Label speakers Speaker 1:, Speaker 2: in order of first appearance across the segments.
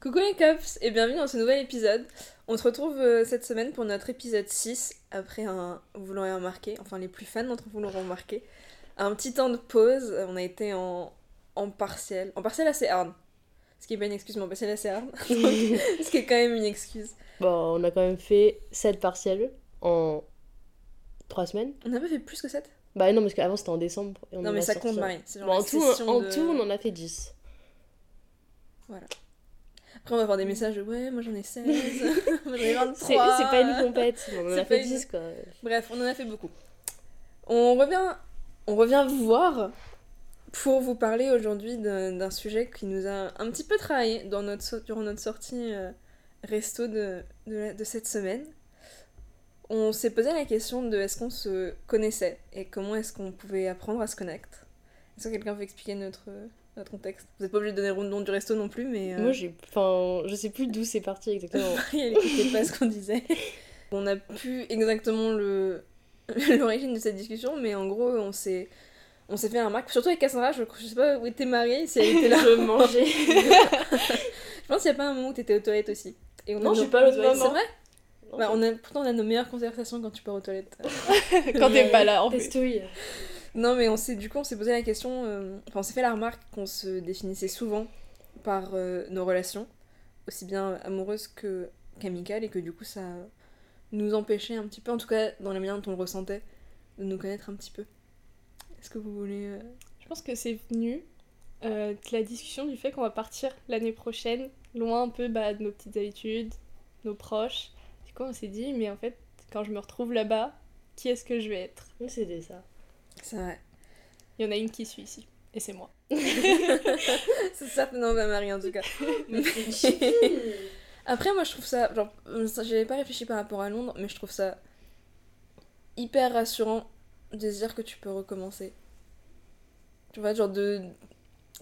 Speaker 1: Coucou les cops et bienvenue dans ce nouvel épisode. On se retrouve euh, cette semaine pour notre épisode 6 après un, vous l'aurez remarqué, enfin les plus fans d'entre vous l'auront remarqué, un petit temps de pause. On a été en, en partiel, en partiel assez hard. Ce qui est pas une excuse, mais en partiel assez hard. ce qui est quand même une excuse.
Speaker 2: Bon, on a quand même fait 7 partiels en 3 semaines.
Speaker 1: On n'a pas fait plus que 7
Speaker 2: Bah non, parce qu'avant c'était en décembre. et on
Speaker 1: Non mais ça compte. Marie.
Speaker 2: Bon, en tout,
Speaker 1: session
Speaker 2: en
Speaker 1: de-
Speaker 2: tout, on en a fait 10.
Speaker 1: Après on va avoir des messages de ouais, moi j'en ai 16, moi j'en ai 23.
Speaker 2: C'est pas une compète, on en a fait
Speaker 1: une-
Speaker 2: 10 quoi.
Speaker 1: Bref, on en a fait beaucoup. On revient, on revient vous voir pour vous parler aujourd'hui d'un sujet qui nous a un petit peu travaillé dans notre, durant notre sortie euh, resto de, de, la- de cette semaine. On s'est posé la question de est-ce qu'on se connaissait et comment est-ce qu'on pouvait apprendre à se connaître. Est-ce que quelqu'un veut expliquer notre, notre contexte Vous n'êtes pas obligé de donner le nom du resto non plus, mais... euh,
Speaker 2: Moi j'ai. Enfin, je sais plus d'où c'est parti exactement.
Speaker 1: Elle écoutait pas ce qu'on disait. On n'a plus exactement le l'origine de cette discussion, mais en gros, on s'est on s'est fait un remarque, surtout avec Cassandra, je, je sais pas où était Marie, si elle était là.
Speaker 2: je mangeais.
Speaker 1: Je pense qu'il y a pas un moment où t'étais aux toilettes aussi. Et on
Speaker 2: Non, je suis pas aux toilettes.
Speaker 1: C'est vrai? Bah, on a, Pourtant, on a nos meilleures conversations quand tu pars aux toilettes.
Speaker 3: Quand t'es pas là, en plus.
Speaker 1: Non, mais on s'est du coup, on s'est posé la question, euh, enfin, on s'est fait la remarque qu'on se définissait souvent par euh, nos relations, aussi bien amoureuses que qu'amicales, et que du coup, ça nous empêchait un petit peu, en tout cas dans la manière dont on le ressentait, de nous connaître un petit peu. Est-ce que vous voulez. euh,
Speaker 3: Je pense que c'est venu euh, de la discussion du fait qu'on va partir l'année prochaine, loin un peu bah, de nos petites habitudes, nos proches. Du coup, on s'est dit, mais en fait, quand je me retrouve là-bas, qui est-ce que je vais être?
Speaker 2: C'était ça.
Speaker 1: C'est vrai.
Speaker 3: Il y en a une qui suit ici, et c'est moi.
Speaker 1: C'est certainement pas Marie en tout cas. Après, moi je trouve ça. Genre, j'avais pas réfléchi par rapport à Londres, mais je trouve ça hyper rassurant de se dire que tu peux recommencer. Tu vois, genre de.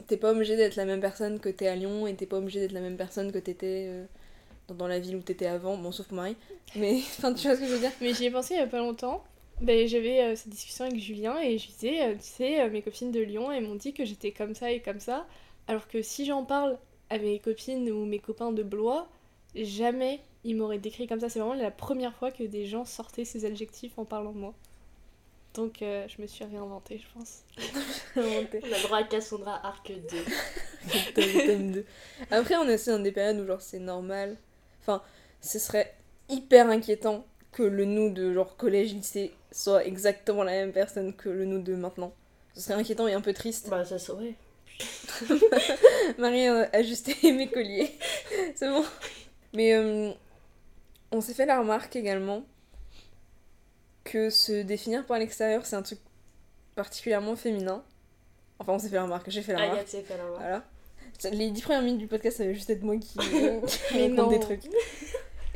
Speaker 1: T'es pas obligé d'être la même personne que t'es à Lyon et t'es pas obligé d'être la même personne que t'étais euh, dans, dans la ville où t'étais avant, bon, sauf pour Marie. Mais, enfin, tu vois ce que je veux dire?
Speaker 3: Mais j'y ai pensé il y a pas longtemps. Ben, j'avais euh, cette discussion avec Julien et je disais, euh, tu sais, euh, mes copines de Lyon, elles m'ont dit que j'étais comme ça et comme ça. Alors que si j'en parle à mes copines ou mes copains de Blois, jamais ils m'auraient décrit comme ça. C'est vraiment la première fois que des gens sortaient ces adjectifs en parlant de moi. Donc euh, je me suis réinventée, je pense.
Speaker 2: On a droit à Cassandra Arc 2.
Speaker 1: Tome- tome deux. Après, on est aussi dans des périodes où genre c'est normal. Enfin, ce serait hyper inquiétant que le nous de genre collège lycée soit exactement la même personne que le nous de maintenant. Ce serait inquiétant et un peu triste.
Speaker 2: Bah ça saurait.
Speaker 1: Marie a ajusté mes colliers. c'est bon. Mais euh, on s'est fait la remarque également que se définir par l'extérieur, c'est un truc particulièrement féminin. Enfin, on s'est fait la remarque, j'ai fait la remarque.
Speaker 2: Agathe s'est fait la main.
Speaker 1: Voilà. Les dix premières minutes du podcast, ça va juste être moi qui, euh, qui raconte des trucs.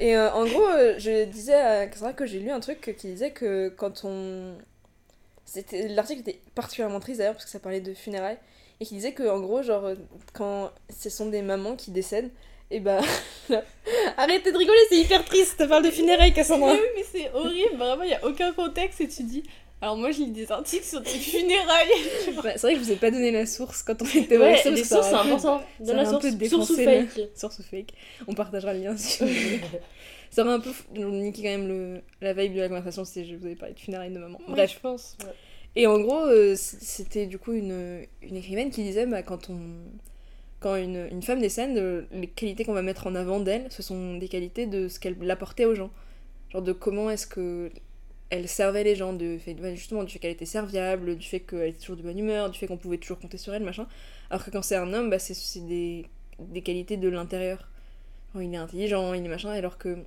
Speaker 1: Et euh, en gros, euh, je disais à Cassandra que j'ai lu un truc qui disait que quand on. C'était... L'article était particulièrement triste d'ailleurs parce que ça parlait de funérailles. Et qui disait que en gros, genre, quand ce sont des mamans qui décèdent, et bah. Arrêtez de rigoler, c'est hyper triste, parle de funérailles, Cassandra!
Speaker 3: Oui, mais c'est horrible, vraiment, il n'y a aucun contexte et tu dis. Alors moi, je lis des articles sur des funérailles.
Speaker 1: Bah, c'est vrai que je vous ai pas donné la source quand on était
Speaker 2: Ouais,
Speaker 1: resto,
Speaker 2: les sources c'est important. Donne la source. Source ou fake.
Speaker 1: Source ou fake. On partagera le lien si vous voulez. Ça aurait un peu niqué quand même le, la vibe de la conversation si je vous avais parlé de funérailles de maman.
Speaker 3: Ouais,
Speaker 1: Bref.
Speaker 3: je pense.
Speaker 1: Et en gros, euh, c'était du coup une, une écrivaine qui disait bah, quand, on, quand une, une femme décède, euh, les qualités qu'on va mettre en avant d'elle, ce sont des qualités de ce qu'elle apportait aux gens. Genre de comment est-ce que elle servait les gens, de fait, bah, justement du fait qu'elle était serviable, du fait qu'elle était toujours de bonne humeur, du fait qu'on pouvait toujours compter sur elle, machin. Alors que quand c'est un homme, bah, c'est c'est des, des qualités de l'intérieur. Il est intelligent, il est machin, alors que.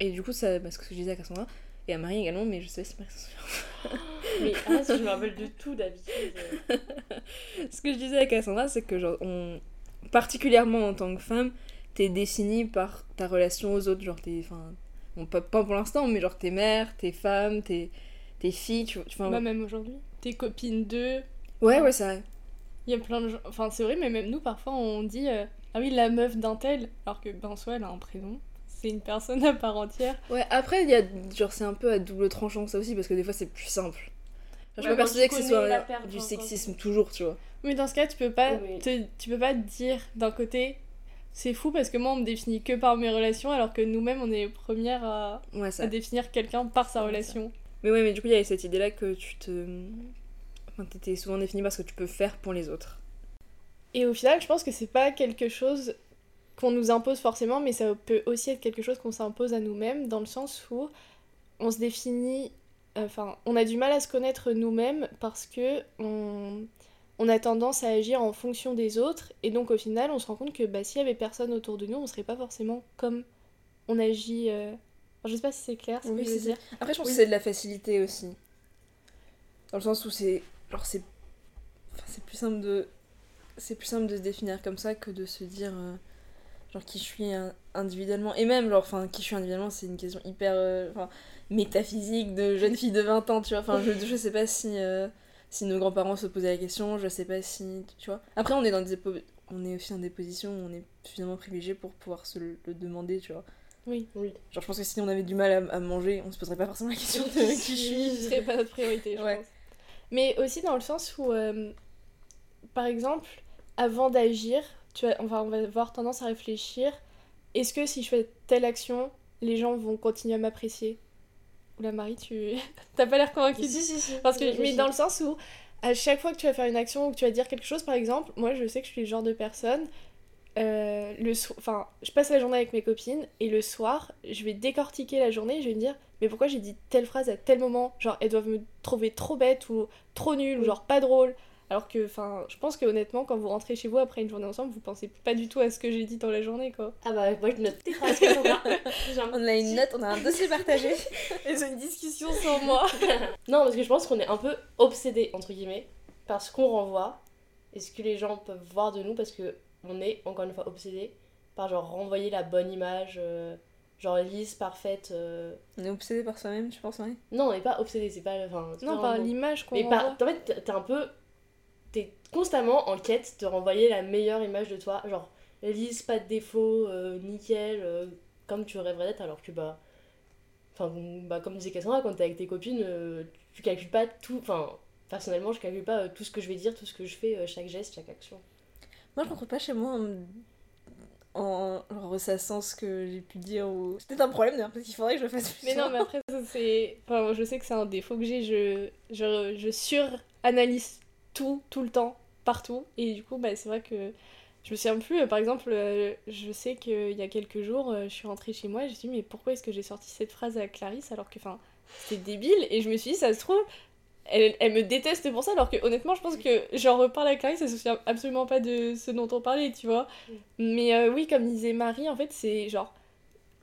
Speaker 1: Et du coup, ça, bah, c'est ce que je disais à Cassandra, et à Marie également, mais je sais pas s'en souvient.
Speaker 2: Mais ah, si je me rappelle de tout d'habitude. euh.
Speaker 1: Ce que je disais à Cassandra, c'est que genre, on... particulièrement en tant que femme, t'es définie par ta relation aux autres. Genre, t'es. Enfin, bon, pas, pas pour l'instant, mais genre, tes mères, tes femmes, tes, tes filles, tu vois. enfin,
Speaker 3: Bah, même aujourd'hui. Tes copines d'eux,
Speaker 1: ouais, ouais, c'est vrai.
Speaker 3: il y a plein de gens. Enfin, c'est vrai, mais même nous, parfois, on dit euh, Ah oui, la meuf d'un tel. Alors que, ben, soit elle a un prénom. C'est une personne à part entière.
Speaker 1: Ouais, après, il y a. Genre, c'est un peu à double tranchant, ça aussi, parce que des fois, c'est plus simple. Genre, je
Speaker 2: Ouais,
Speaker 1: pas persuadée
Speaker 2: je
Speaker 1: que ce soit du sexisme toujours, tu vois.
Speaker 3: Mais dans ce cas, tu peux pas,
Speaker 2: Oui.
Speaker 3: te- tu peux pas te dire d'un côté c'est fou parce que moi, on me définit que par mes relations, alors que nous-mêmes, on est les premières à,
Speaker 1: Ouais, ça.
Speaker 3: à définir quelqu'un par sa
Speaker 1: Ouais,
Speaker 3: relation.
Speaker 1: Mais ouais, mais du coup, il y avait cette idée-là que tu te. Enfin, t'étais souvent défini par ce que tu peux faire pour les autres.
Speaker 3: Et au final, je pense que c'est pas quelque chose qu'on nous impose forcément, mais ça peut aussi être quelque chose qu'on s'impose à nous-mêmes, dans le sens où on se définit. Enfin, on a du mal à se connaître nous-mêmes parce que on, on a tendance à agir en fonction des autres, et donc au final, on se rend compte que bah, s'il y avait personne autour de nous, on serait pas forcément comme on agit. euh, enfin, je sais pas si c'est clair ce
Speaker 1: Oui,
Speaker 3: que je veux
Speaker 1: c'est
Speaker 3: dire.
Speaker 1: Après, je pense
Speaker 3: Oui.
Speaker 1: que c'est de la facilité aussi. Dans le sens où c'est. Genre, c'est. Enfin, c'est plus simple de. C'est plus simple de se définir comme ça que de se dire. euh, Genre, qui je suis euh, individuellement. Et même, genre, enfin, qui je suis individuellement, c'est une question hyper. euh, Enfin, métaphysique de jeune fille de 20 ans, tu vois. Enfin, je, je sais pas si. Si nos grands-parents se posaient la question, je sais pas si. Tu vois. Après, on est dans des. po- On est aussi dans des positions où on est suffisamment privilégié pour pouvoir se le, le demander, tu vois.
Speaker 3: Oui.
Speaker 2: Oui.
Speaker 1: Genre, je pense que si on avait du mal à, à manger, on se poserait pas forcément la question de qui je suis.
Speaker 3: Ce serait pas notre priorité, je
Speaker 1: Ouais.
Speaker 3: pense. Mais aussi dans le sens où, euh, par exemple, avant d'agir, tu vas, enfin, on va avoir tendance à réfléchir est-ce que si je fais telle action, les gens vont continuer à m'apprécier? Oula, Marie, tu. T'as pas l'air convaincue
Speaker 2: Si, si, si.
Speaker 3: Parce que,
Speaker 2: Réfléchis.
Speaker 3: mais dans le sens où, à chaque fois que tu vas faire une action ou que tu vas dire quelque chose, par exemple, moi je sais que je suis le genre de personne. euh, le so- enfin, je passe la journée avec mes copines et le soir, je vais décortiquer la journée et je vais me dire, mais pourquoi j'ai dit telle phrase à tel moment? Genre, elles doivent me trouver trop bête ou trop nulle ou genre pas drôle. Alors que, enfin, je pense que honnêtement, quand vous rentrez chez vous après une journée ensemble, vous pensez pas du tout à ce que j'ai dit dans la journée, quoi.
Speaker 2: Ah bah, moi je note tes phrases
Speaker 1: On a une note, on a un dossier partagé.
Speaker 3: Et c'est une discussion sans moi.
Speaker 2: Non, parce que je pense qu'on est un peu obsédé, entre guillemets, par ce qu'on renvoie et ce que les gens peuvent voir de nous, parce que on est, encore une fois, obsédé par genre renvoyer la bonne image, euh, genre lisse, parfaite. euh.
Speaker 1: On est obsédé par soi-même, tu penses, Marie?
Speaker 2: Non, on n'est pas obsédé, c'est pas. Enfin,
Speaker 3: Non,
Speaker 2: pas
Speaker 3: par l'image qu'on
Speaker 2: Mais par...
Speaker 3: renvoie.
Speaker 2: en fait, t'es un peu. T'es constamment en quête de renvoyer la meilleure image de toi, genre lisse, pas de défaut, euh, nickel, euh, comme tu rêverais d'être, alors que bah. Enfin, bah, comme disait Cassandra, quand t'es avec tes copines, euh, tu calcules pas tout. Enfin, personnellement, je calcule pas euh, tout ce que je vais dire, tout ce que je fais, euh, chaque geste, chaque action.
Speaker 1: Moi, je rentre pas chez moi en, en, ressassant ce que j'ai pu dire. Ou... C'est peut-être un problème d'ailleurs, parce qu'il faudrait que je le fasse plus.
Speaker 3: Mais non, mais après, c'est. Enfin, je sais que c'est un défaut que j'ai. Je, je, je suranalyse tout, tout le temps, partout. Et du coup, bah, c'est vrai que. Je me souviens plus, euh, par exemple, euh, je sais qu'il y a quelques jours, euh, je suis rentrée chez moi et je me suis dit, mais pourquoi est-ce que j'ai sorti cette phrase à Clarisse alors que, enfin, c'était débile? Et je me suis dit, ça se trouve, elle, elle me déteste pour ça, alors que honnêtement, je pense que j'en reparle à Clarisse, elle se souvient absolument pas de ce dont on parlait, tu vois. Mais euh, oui, comme disait Marie, en fait, c'est genre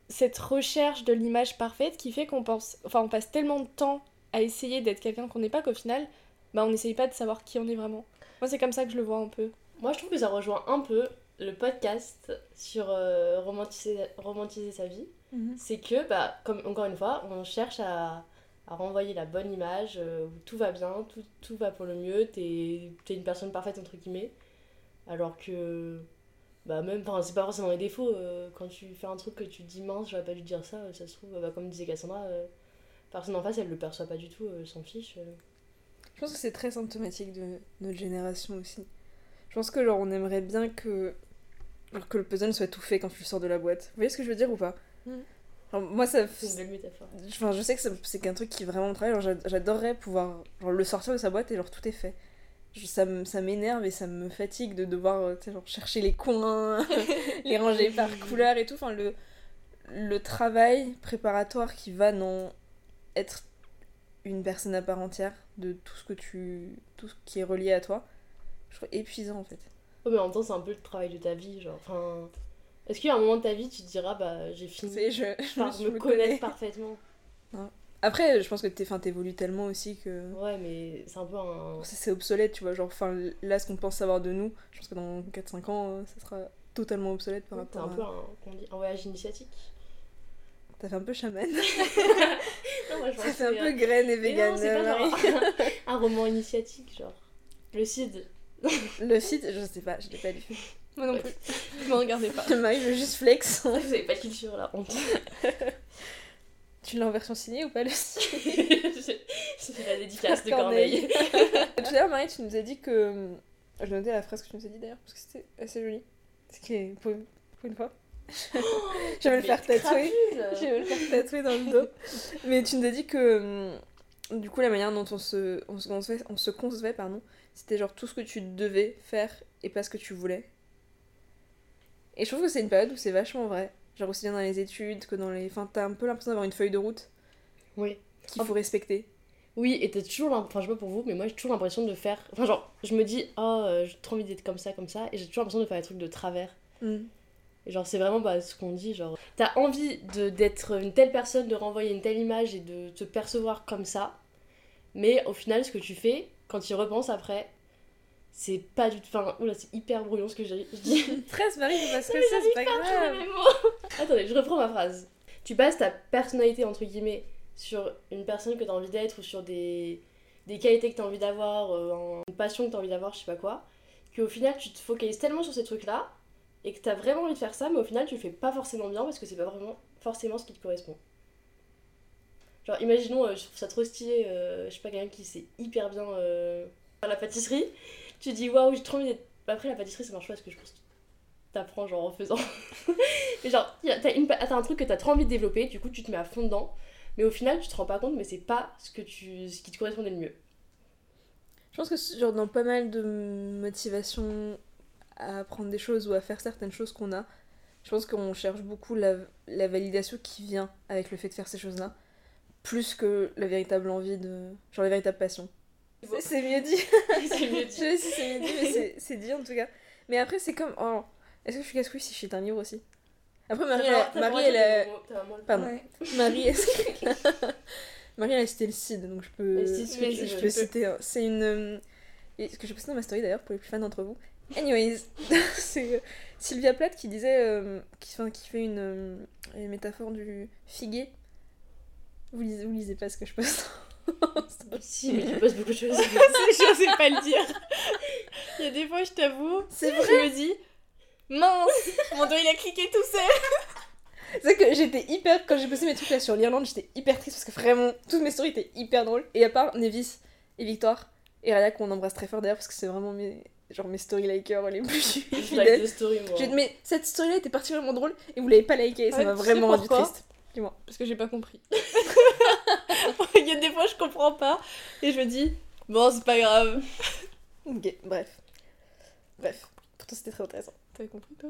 Speaker 3: cette recherche de l'image parfaite qui fait qu'on pense, enfin, on passe tellement de temps à essayer d'être quelqu'un qu'on n'est pas qu'au final, bah, on n'essaye pas de savoir qui on est vraiment. Moi, c'est comme ça que je le vois un peu.
Speaker 2: Moi, je trouve que ça rejoint un peu le podcast sur euh, romantiser, romantiser sa vie.
Speaker 1: Mhm.
Speaker 2: c'est que, bah, comme encore une fois, on cherche à, à renvoyer la bonne image euh, où tout va bien, tout, tout va pour le mieux, t'es es une personne parfaite entre guillemets. Alors que, bah, même, enfin, c'est pas forcément les défauts. euh, quand tu fais un truc que tu te dis mince, j'aurais pas dû dire ça, ça se trouve, bah, comme disait Cassandra, euh, personne en face elle le perçoit pas du tout, euh, elle s'en fiche.
Speaker 1: Je pense que c'est très symptomatique de notre génération aussi. Je pense que genre on aimerait bien que que le puzzle soit tout fait quand tu sors de la boîte. Vous voyez ce que je veux dire ou pas? Genre, Moi ça
Speaker 2: C'est une belle métaphore.
Speaker 1: Enfin, je sais que c'est qu'un truc qui vraiment me travaille. J'adorerais pouvoir genre, le sortir de sa boîte et genre tout est fait. Je- ça m'énerve et ça me fatigue de devoir euh, genre, chercher les coins, les ranger par couleur et tout. Enfin, le, le travail préparatoire qui va dans être une personne à part entière de tout ce que tu tout ce qui est relié à toi, je trouve épuisant en fait.
Speaker 2: Ouais, mais en même temps, c'est un peu le travail de ta vie, genre, enfin. Est-ce qu'il y a un moment de ta vie, tu te diras, bah, j'ai fini
Speaker 1: je, je
Speaker 2: par
Speaker 1: je
Speaker 2: me
Speaker 1: me
Speaker 2: connaître
Speaker 1: connais.
Speaker 2: parfaitement
Speaker 1: Après, je pense que t'es- enfin, t'évolues tellement aussi que
Speaker 2: Ouais, mais c'est un peu un.
Speaker 1: C'est obsolète, tu vois. Genre, enfin, là, ce qu'on pense savoir de nous, je pense que dans 4-5 ans, euh, ça sera totalement obsolète par rapport
Speaker 2: un peu
Speaker 1: à...
Speaker 2: un, qu'on dit, un voyage initiatique.
Speaker 1: T'as fait un peu chaman.
Speaker 2: Non, moi, je
Speaker 1: Ça fait un peu graine et vegan.
Speaker 2: non, c'est pas
Speaker 1: Marie.
Speaker 2: genre un roman initiatique, genre. Le Cid.
Speaker 1: Le site, je sais pas, je l'ai pas lu.
Speaker 3: Moi non plus. Je me regardais pas.
Speaker 1: Marie veut juste flex.
Speaker 2: Vous avez pas de culture, là, honte.
Speaker 1: tu l'as en version signée ou pas le site
Speaker 2: C'est la dédicace de Corneille.
Speaker 1: Tout à l'heure, Marie, tu nous as dit que... Je notais la phrase que tu nous as dit d'ailleurs, parce que c'était assez joli. Ce qui est... Pour une fois. Je vais me le faire tatouer. Je vais me le faire tatouer dans le dos. Mais tu nous as dit que hum, du coup la manière dont on se, on se concevait, on se concevait pardon, c'était genre tout ce que tu devais faire et pas ce que tu voulais. Et je trouve que c'est une période où c'est vachement vrai. Genre aussi bien dans les études que dans les... Enfin, t'as un peu l'impression d'avoir une feuille de route
Speaker 2: Oui.
Speaker 1: qu'il faut respecter.
Speaker 2: Oui, et t'as toujours l'impression, enfin je sais pas pour vous, mais moi j'ai toujours l'impression de faire. Enfin, genre, je me dis, oh, euh, j'ai trop envie d'être comme ça, comme ça, et j'ai toujours l'impression de faire des trucs de travers.
Speaker 1: Mm.
Speaker 2: Et genre, c'est vraiment bah, ce qu'on dit, genre, t'as envie de- d'être une telle personne, de renvoyer une telle image et de te percevoir comme ça, mais au final, ce que tu fais, quand tu y repenses après, c'est pas du tout. Enfin, oula, c'est hyper brouillon ce que j'ai- je dis.
Speaker 1: Très Marie, parce que ça, c'est pas grave.
Speaker 2: Attendez, je reprends ma phrase. Tu bases ta personnalité, entre guillemets, sur une personne que t'as envie d'être ou sur des, des qualités que t'as envie d'avoir, euh, une passion que t'as envie d'avoir, je sais pas quoi, qu'au final tu te focalises tellement sur ces trucs-là et que t'as vraiment envie de faire ça, mais au final tu le fais pas forcément bien parce que c'est pas vraiment forcément ce qui te correspond. Genre, imaginons, euh, je trouve ça trop stylé, euh, je sais pas, quelqu'un qui sait hyper bien euh, faire la pâtisserie, tu dis waouh, j'ai trop envie d'être. Bah, Après, la pâtisserie ça marche pas parce que je pense que t'apprends genre en faisant. mais genre, t'as une t'as un truc que t'as trop envie de développer, du coup tu te mets à fond dedans, mais au final tu te rends pas compte, mais c'est pas ce, que tu, ce qui te correspondait le mieux.
Speaker 1: Je pense que genre dans pas mal de motivation à apprendre des choses ou à faire certaines choses qu'on a, je pense qu'on cherche beaucoup la, la validation qui vient avec le fait de faire ces choses-là, plus que la véritable envie de... genre la véritable passion. C'est- mieux dit.
Speaker 2: c'est mieux
Speaker 1: Je sais si c'est mieux dit, mais c'est- dit en tout cas. Mais après, c'est comme... oh, Est-ce que je suis casse-couille si je cite un livre aussi? Après, Marie, elle a- Marie, elle a... Pardon.
Speaker 3: Ouais.
Speaker 1: Marie, est-ce que... Marie, elle a cité le CID, donc je peux, je, peux citer. C'est une. euh, et ce que j'ai posté dans ma story d'ailleurs pour les plus fans d'entre vous. Anyways, c'est euh, Sylvia Plath qui disait. euh, qui, enfin, qui fait une, euh, une métaphore du figuier. Vous lisez, vous lisez pas ce que je poste.
Speaker 2: Si, mais tu passes beaucoup de choses.
Speaker 3: je sais pas le dire. Il y a des fois, je t'avoue,
Speaker 1: C'est
Speaker 3: je me dis, mince, mon doigt il a cliqué tout seul.
Speaker 1: C'est que j'étais hyper. Quand j'ai posté mes trucs là sur l'Irlande, j'étais hyper triste parce que vraiment, toutes mes stories étaient hyper drôles. Et à part Nevis et Victoire, et Raya qu'on embrasse très fort d'ailleurs parce que c'est vraiment mes, genre mes story likers les plus
Speaker 2: Je like
Speaker 1: fidèles.
Speaker 2: moi.
Speaker 1: Mais cette story là était particulièrement drôle et vous l'avez pas liké, ça
Speaker 3: Ouais,
Speaker 1: m'a vraiment rendu triste.
Speaker 3: Parce que j'ai pas compris. Il y a des fois, je comprends pas. Et je me dis, bon, c'est pas grave.
Speaker 1: Ok, bref. Bref, pourtant c'était très intéressant.
Speaker 3: T'avais compris, toi?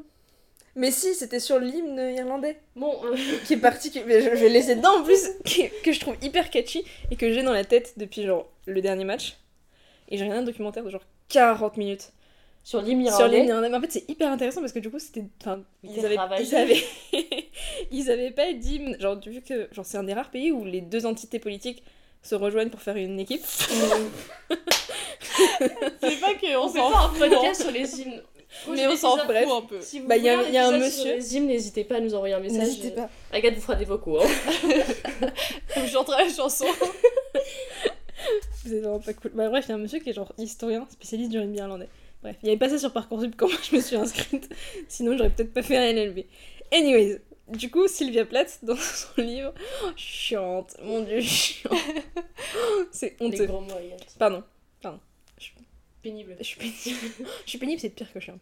Speaker 1: Mais si, c'était sur l'hymne irlandais
Speaker 2: Bon, euh,
Speaker 1: qui est particulier. Mais je, je vais laisser dedans en plus, que je trouve hyper catchy et que j'ai dans la tête depuis genre le dernier match. Et j'ai regardé un documentaire de genre 40 minutes
Speaker 2: sur
Speaker 1: sur
Speaker 2: irlandais,
Speaker 1: irlandais. Mais en fait, c'est hyper intéressant parce que du coup, c'était. Enfin, ils avaient,
Speaker 2: travaillé.
Speaker 1: ils, avaient... ils avaient pas d'hymne. Genre, vu que genre, c'est un des rares pays où les deux entités politiques se rejoignent pour faire une équipe.
Speaker 3: C'est pas que on
Speaker 2: on fait
Speaker 3: s'en
Speaker 2: pas un
Speaker 3: fout. hein.
Speaker 2: podcast sur les hymnes.
Speaker 3: Mais on s'en fout un peu.
Speaker 2: Si vous
Speaker 1: Bah, y a-
Speaker 2: voulez
Speaker 1: y a un monsieur-
Speaker 2: Sur les hymnes, n'hésitez pas à nous envoyer un message.
Speaker 1: N'hésitez pas.
Speaker 2: Agathe vous fera des vocaux. Hein.
Speaker 3: Je chanterai la chanson.
Speaker 1: Vous êtes vraiment pas cool. Bah, bref, il y a un monsieur qui est genre historien, spécialiste du rugby irlandais. Bref, il avait pas ça sur Parcoursup quand moi je me suis inscrite. Sinon, j'aurais peut-être pas fait un LLB. Anyways, du coup, Sylvia Plath, dans son livre, chiante, mon dieu, chiante. C'est honteux.
Speaker 2: gros mots, Agathe.
Speaker 1: Pardon,
Speaker 2: Pénible.
Speaker 1: je suis pénible. je suis pénible, c'est pire que chiante.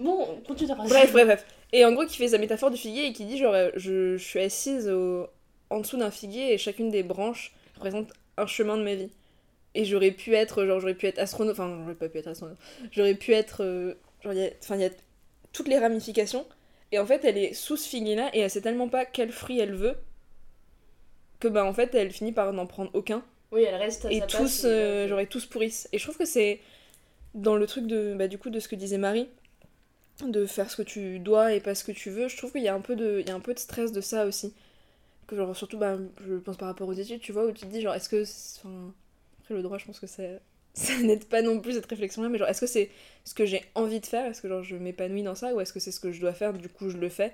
Speaker 2: Bon, continue ta phrase.
Speaker 1: Bref, bref, bref. Et en gros, qui fait sa métaphore du figuier et qui dit genre, euh, je, je suis assise au- en dessous d'un figuier et chacune des branches représente un chemin de ma vie. Et j'aurais pu être, genre, j'aurais pu être astronaute, enfin, j'aurais pas pu être astronaute. J'aurais pu être, euh, genre, il y a, enfin, il y a toutes les ramifications. Et en fait, elle est sous ce figuier-là et elle sait tellement pas quel fruit elle veut que, bah, en fait, elle finit par n'en prendre aucun
Speaker 2: Oui, elle reste à
Speaker 1: et
Speaker 2: sa
Speaker 1: tous
Speaker 2: place.
Speaker 1: euh, et tous pourrissent et je trouve que c'est dans le truc de bah, du coup de ce que disait Marie de faire ce que tu dois et pas ce que tu veux je trouve qu'il y a un peu de il y a un peu de stress de ça aussi genre surtout bah je pense par rapport aux études tu vois où tu te dis genre est-ce que enfin après le droit je pense que ça ça n'aide pas non plus cette réflexion là mais genre est-ce que c'est ce que j'ai envie de faire? Est-ce que genre je m'épanouis dans ça? Ou est-ce que c'est ce que je dois faire du coup je le fais?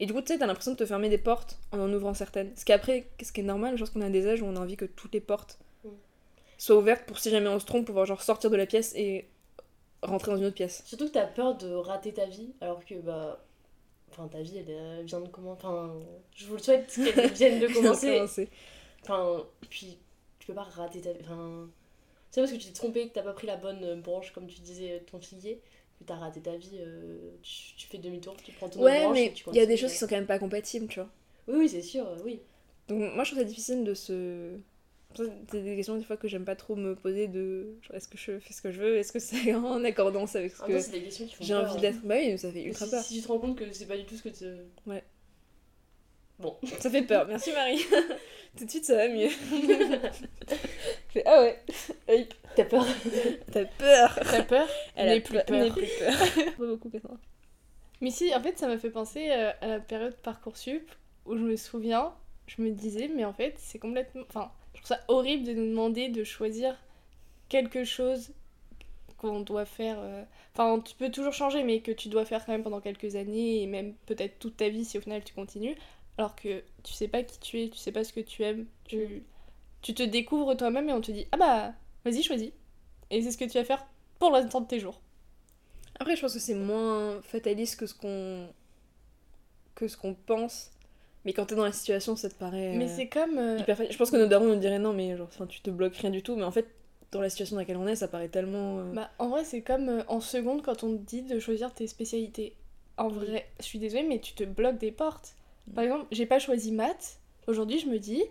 Speaker 1: Et du coup tu sais t'as l'impression de te fermer des portes en en ouvrant certaines. Ce qui après ce qui est normal je pense qu'on a des âges où on a envie que toutes les portes soient ouvertes pour si jamais on se trompe pouvoir genre sortir de la pièce et rentrer dans une autre pièce.
Speaker 2: Surtout que t'as peur de rater ta vie, alors que bah. Enfin, ta vie, elle vient de commencer. Enfin, je vous le souhaite qu'elle vienne de commencer. Enfin, puis tu peux pas rater ta vie. Enfin, c'est parce que tu t'es trompé, que t'as pas pris la bonne branche, comme tu disais, ton figuier, que t'as raté ta vie, euh, tu, tu fais demi-tour, tu prends ton autre
Speaker 1: Ouais,
Speaker 2: branche
Speaker 1: mais
Speaker 2: et tu
Speaker 1: il y a des choses qui sont quand même pas compatibles, tu vois.
Speaker 2: Oui, oui, c'est sûr, oui.
Speaker 1: Donc moi je trouve ça difficile de se... C'est des questions des fois que j'aime pas trop me poser de est-ce que je fais ce que je veux? Est-ce que c'est en accordance avec ce
Speaker 2: En
Speaker 1: que j'ai envie
Speaker 2: hein.
Speaker 1: d'être? Bah oui, ça fait ultra
Speaker 2: si,
Speaker 1: peur.
Speaker 2: si tu te rends compte que c'est pas du tout ce que tu. Bon.
Speaker 1: Ça fait peur, merci Marie. Tout de suite ça va mieux. Je fais, ah ouais.
Speaker 2: T'as peur?
Speaker 1: T'as peur
Speaker 3: T'as peur?
Speaker 1: Elle a
Speaker 3: plus
Speaker 1: peur. plus peur. Pas beaucoup Cassandra.
Speaker 3: Mais si, en fait, ça m'a fait penser euh, à la période Parcoursup où je me souviens, je me disais, mais en fait, c'est complètement. Enfin, je trouve ça horrible de nous demander de choisir quelque chose qu'on doit faire. euh, Enfin, tu peux toujours changer, mais que tu dois faire quand même pendant quelques années et même peut-être toute ta vie si au final tu continues. Alors que tu sais pas qui tu es, tu sais pas ce que tu aimes, tu,
Speaker 2: Mm.
Speaker 3: tu te découvres toi-même et on te dit, ah bah, vas-y, choisis. Et c'est ce que tu vas faire pour le restant de tes jours.
Speaker 1: Après, je pense que c'est moins fataliste que ce qu'on que ce qu'on pense. Mais quand t'es dans la situation, ça te paraît
Speaker 3: Mais
Speaker 1: euh,
Speaker 3: c'est comme. euh,
Speaker 1: hyper facile. Je pense que nos darons nous diraient non, mais genre, enfin, tu te bloques rien du tout. Mais en fait, dans la situation dans laquelle on est, ça paraît tellement. euh,
Speaker 3: Bah, en vrai, c'est comme euh, en seconde quand on te dit de choisir tes spécialités. En vrai, je suis désolée, mais tu te bloques des portes. Par exemple, j'ai pas choisi maths. Aujourd'hui, je me dis,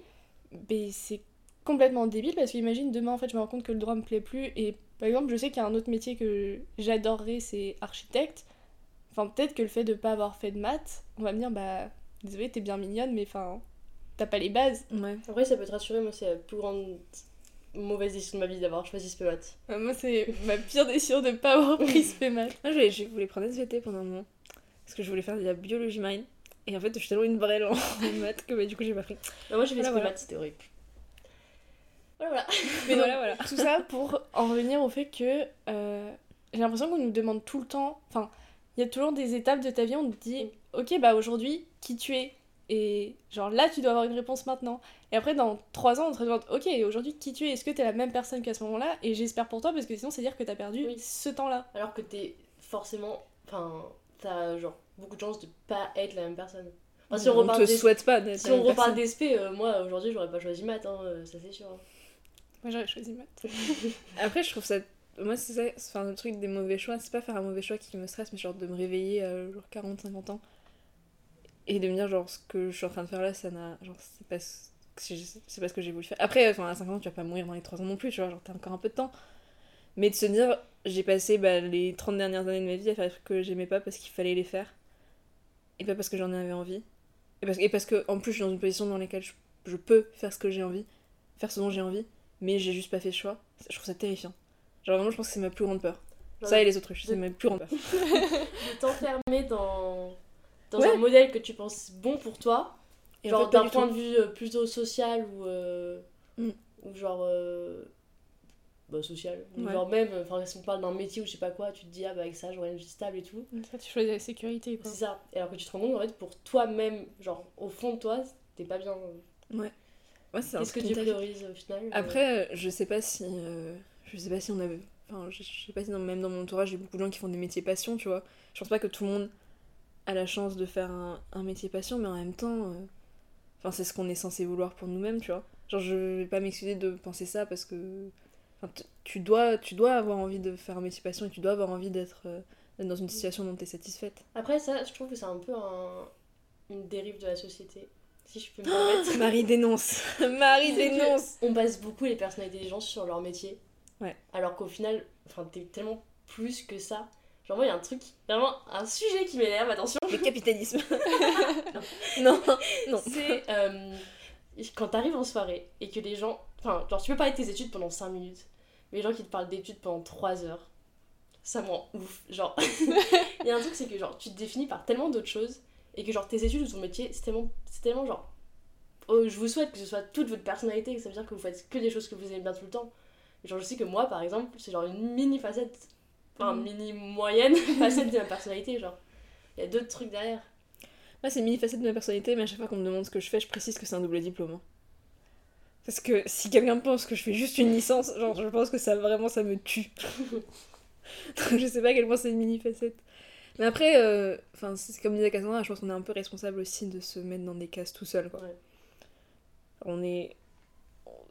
Speaker 3: ben, c'est complètement débile parce qu'imagine demain, en fait, je me rends compte que le droit me plaît plus. Et par exemple, je sais qu'il y a un autre métier que j'adorerais, c'est architecte. Enfin, peut-être que le fait de pas avoir fait de maths, on va me dire, bah, désolée, t'es bien mignonne, mais enfin, t'as pas les bases.
Speaker 1: Ouais.
Speaker 2: Après, ça peut te rassurer, moi, c'est la plus grande mauvaise décision de ma vie d'avoir choisi ce maths.
Speaker 3: Euh, Moi, c'est ma pire décision de pas avoir pris ce maths.
Speaker 1: Moi, je, je voulais prendre SVT pendant un moment. Parce que je voulais faire de la biologie marine. Et en fait, je suis tellement une brêle en maths que bah, du coup, j'ai pas pris.
Speaker 2: Bah, moi, j'ai fait
Speaker 1: Voilà,
Speaker 2: ce
Speaker 1: voilà.
Speaker 2: maths, c'était horrible. Voilà, voilà.
Speaker 1: Mais voilà, voilà.
Speaker 3: Tout ça pour en revenir au fait que euh, j'ai l'impression qu'on nous demande tout le temps. Enfin, il y a toujours des étapes de ta vie, on te dit Ok, bah aujourd'hui, qui tu es Et genre là, tu dois avoir une réponse maintenant. Et après, dans 3 ans, on te demande Ok, aujourd'hui, qui tu es? Est-ce que t'es la même personne qu'à ce moment-là? Et j'espère pour toi, parce que sinon, c'est dire que t'as perdu
Speaker 2: Oui.
Speaker 3: ce temps-là.
Speaker 2: Alors que t'es forcément. Enfin, t'as genre beaucoup de chances de pas être la même personne. Enfin, si on,
Speaker 1: on
Speaker 2: reparle
Speaker 1: te souhaite pas d'être
Speaker 2: si on reparle d'SP, euh, moi aujourd'hui j'aurais pas choisi maths, hein, euh, ça c'est sûr.
Speaker 3: Moi, j'aurais choisi maths.
Speaker 1: Après, je trouve ça. Moi, c'est ça. Enfin, le truc des mauvais choix, c'est pas faire un mauvais choix qui me stresse, mais genre de me réveiller à genre 40, 50 ans. Et de me dire, genre, ce que je suis en train de faire là, ça n'a. Genre, c'est pas, ce- c'est pas ce que j'ai voulu faire. Après, enfin, à 50 ans, tu vas pas mourir dans les 3 ans non plus, tu vois, genre, t'as encore un peu de temps. Mais de se dire, j'ai passé bah, les 30 dernières années de ma vie à faire des trucs que j'aimais pas parce qu'il fallait les faire. Et pas parce que j'en avais envie. Et parce, et parce que, en plus, je suis dans une position dans laquelle je, je peux faire ce que j'ai envie, faire ce dont j'ai envie, mais j'ai juste pas fait le choix. Je trouve ça terrifiant. Genre, vraiment, je pense que c'est ma plus grande peur. Ça et les autruches, c'est ma plus grande peur.
Speaker 2: de t'enfermer dans, dans
Speaker 1: Ouais.
Speaker 2: un modèle que tu penses bon pour toi,
Speaker 1: Et en
Speaker 2: genre
Speaker 1: fait,
Speaker 2: d'un
Speaker 1: du
Speaker 2: point de vue euh, plutôt social ou, euh,
Speaker 1: Mm.
Speaker 2: ou genre euh, bah, social ou
Speaker 1: Ouais.
Speaker 2: genre même enfin si on parle d'un métier ou je sais pas quoi tu te dis ah bah avec ça j'aurais une vie stable et tout
Speaker 3: Ça, tu choisis la sécurité, quoi.
Speaker 2: c'est ça et alors que tu te rends compte en fait pour toi-même genre au fond de toi t'es pas bien
Speaker 1: Ouais, c'est un
Speaker 2: qu'est-ce que tu priorises au final
Speaker 1: Après, je sais pas si. je sais pas si on avait. Enfin, je, je sais pas si dans- même dans mon entourage, j'ai beaucoup de gens qui font des métiers passion, tu vois. Je pense pas que tout le monde a la chance de faire un, un métier passion, mais en même temps. euh, Enfin, c'est ce qu'on est censé vouloir pour nous-mêmes, tu vois. Genre, je vais pas m'excuser de penser ça parce que. Tu dois, tu dois avoir envie de faire un métier passion et tu dois avoir envie d'être euh, dans une situation dont tu es satisfaite.
Speaker 2: après ça je trouve que c'est un peu un- une dérive de la société si je peux me permettre
Speaker 1: Marie dénonce Marie dénonce
Speaker 2: On base beaucoup les personnalités des gens sur leur métier.
Speaker 1: Ouais.
Speaker 2: Alors qu'au final, t'es tellement plus que ça. Genre, moi, il y a un truc, vraiment un sujet qui m'énerve, attention.
Speaker 1: Le capitalisme Non, non.
Speaker 2: C'est euh, quand t'arrives en soirée et que les gens. Enfin, genre, tu peux parler de tes études pendant 5 minutes, mais les gens qui te parlent d'études pendant 3 heures, ça me rend ouf. Genre, il y a un truc, c'est que genre, tu te définis par tellement d'autres choses et que genre, tes études ou ton métier, c'est tellement, c'est tellement genre. oh, je vous souhaite que ce soit toute votre personnalité, que ça veut dire que vous faites que des choses que vous aimez bien tout le temps. Genre, je sais que moi, par exemple, c'est genre une mini facette, enfin,
Speaker 1: Mhm.
Speaker 2: mini moyenne facette de ma personnalité, genre. Il y a d'autres trucs derrière.
Speaker 1: Moi, c'est une mini-facette de ma personnalité, mais à chaque fois qu'on me demande ce que je fais, je précise que c'est un double diplôme. hein. Parce que si quelqu'un pense que je fais juste une licence, genre, je pense que ça vraiment, ça me tue. Donc, je sais pas à quel point c'est une mini-facette. Mais après, euh, enfin, c'est comme disait Cassandra, je pense qu'on est un peu responsable aussi de se mettre dans des cases tout seul, quoi.
Speaker 2: Ouais.
Speaker 1: On est...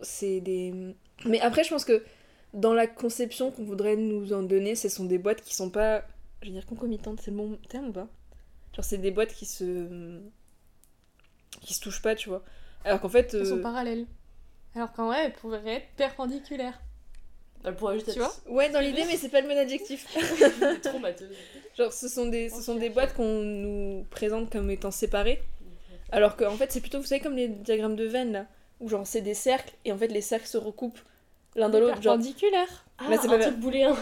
Speaker 1: C'est des... Mais après, je pense que dans la conception qu'on voudrait nous en donner, ce sont des boîtes qui sont pas Je veux dire concomitante, c'est le bon terme ou pas? Genre, c'est des boîtes qui se. qui se touchent pas, tu vois. Alors qu'en fait.
Speaker 3: Elles sont
Speaker 1: euh,
Speaker 3: parallèles. Alors qu'en vrai, elles pourraient être perpendiculaires.
Speaker 2: Elle pourrait juste
Speaker 3: Tu
Speaker 2: être
Speaker 3: vois?
Speaker 1: Ouais, dans l'idée, mais c'est pas le bon adjectif.
Speaker 2: traumateuse.
Speaker 1: Genre, ce sont des, ce sont des boîtes qu'on nous présente comme étant séparées. Alors qu'en fait, c'est plutôt, vous savez, comme les diagrammes de veine là. Où genre, c'est des cercles et en fait, les cercles se recoupent l'un dans l'autre. Genre,
Speaker 3: Perpendiculaires.
Speaker 2: Ah,
Speaker 1: Bah, c'est
Speaker 2: un
Speaker 1: pas
Speaker 2: truc booléen.